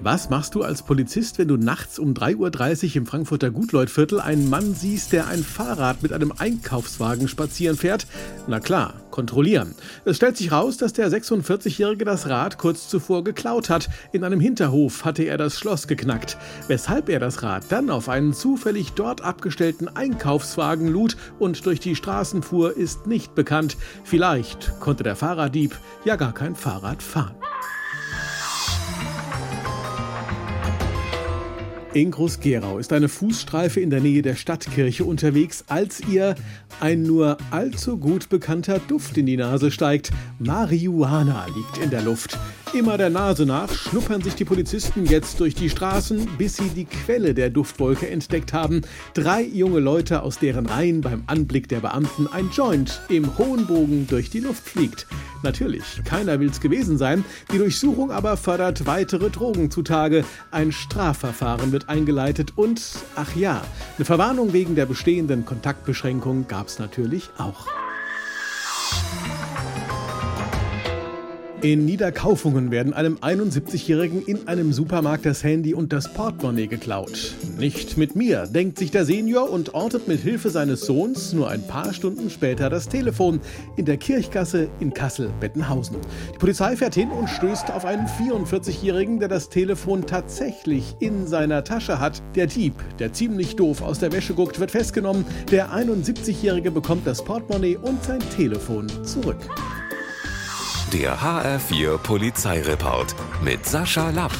Was machst du als Polizist, wenn du nachts um 3.30 Uhr im Frankfurter Gutleutviertel einen Mann siehst, der ein Fahrrad mit einem Einkaufswagen spazieren fährt? Na klar, kontrollieren. Es stellt sich raus, dass der 46-Jährige das Rad kurz zuvor geklaut hat. In einem Hinterhof hatte er das Schloss geknackt. Weshalb er das Rad dann auf einen zufällig dort abgestellten Einkaufswagen lud und durch die Straßen fuhr, ist nicht bekannt. Vielleicht konnte der Fahrraddieb ja gar kein Fahrrad fahren. In Groß-Gerau ist eine Fußstreife in der Nähe der Stadtkirche unterwegs, als ihr ein nur allzu gut bekannter Duft in die Nase steigt. Marihuana liegt in der Luft. Immer der Nase nach schnuppern sich die Polizisten jetzt durch die Straßen, bis sie die Quelle der Duftwolke entdeckt haben. Drei junge Leute, aus deren Reihen beim Anblick der Beamten ein Joint im hohen Bogen durch die Luft fliegt. Natürlich, keiner will's gewesen sein. Die Durchsuchung aber fördert weitere Drogen zutage. Ein Strafverfahren wird eingeleitet und, ach ja, eine Verwarnung wegen der bestehenden Kontaktbeschränkung gab's natürlich auch. In Niederkaufungen werden einem 71-Jährigen in einem Supermarkt das Handy und das Portemonnaie geklaut. Nicht mit mir, denkt sich der Senior und ortet mit Hilfe seines Sohns nur ein paar Stunden später das Telefon in der Kirchgasse in Kassel-Bettenhausen. Die Polizei fährt hin und stößt auf einen 44-Jährigen, der das Telefon tatsächlich in seiner Tasche hat. Der Dieb, der ziemlich doof aus der Wäsche guckt, wird festgenommen. Der 71-Jährige bekommt das Portemonnaie und sein Telefon zurück. Der HR4 Polizeireport mit Sascha Lapp.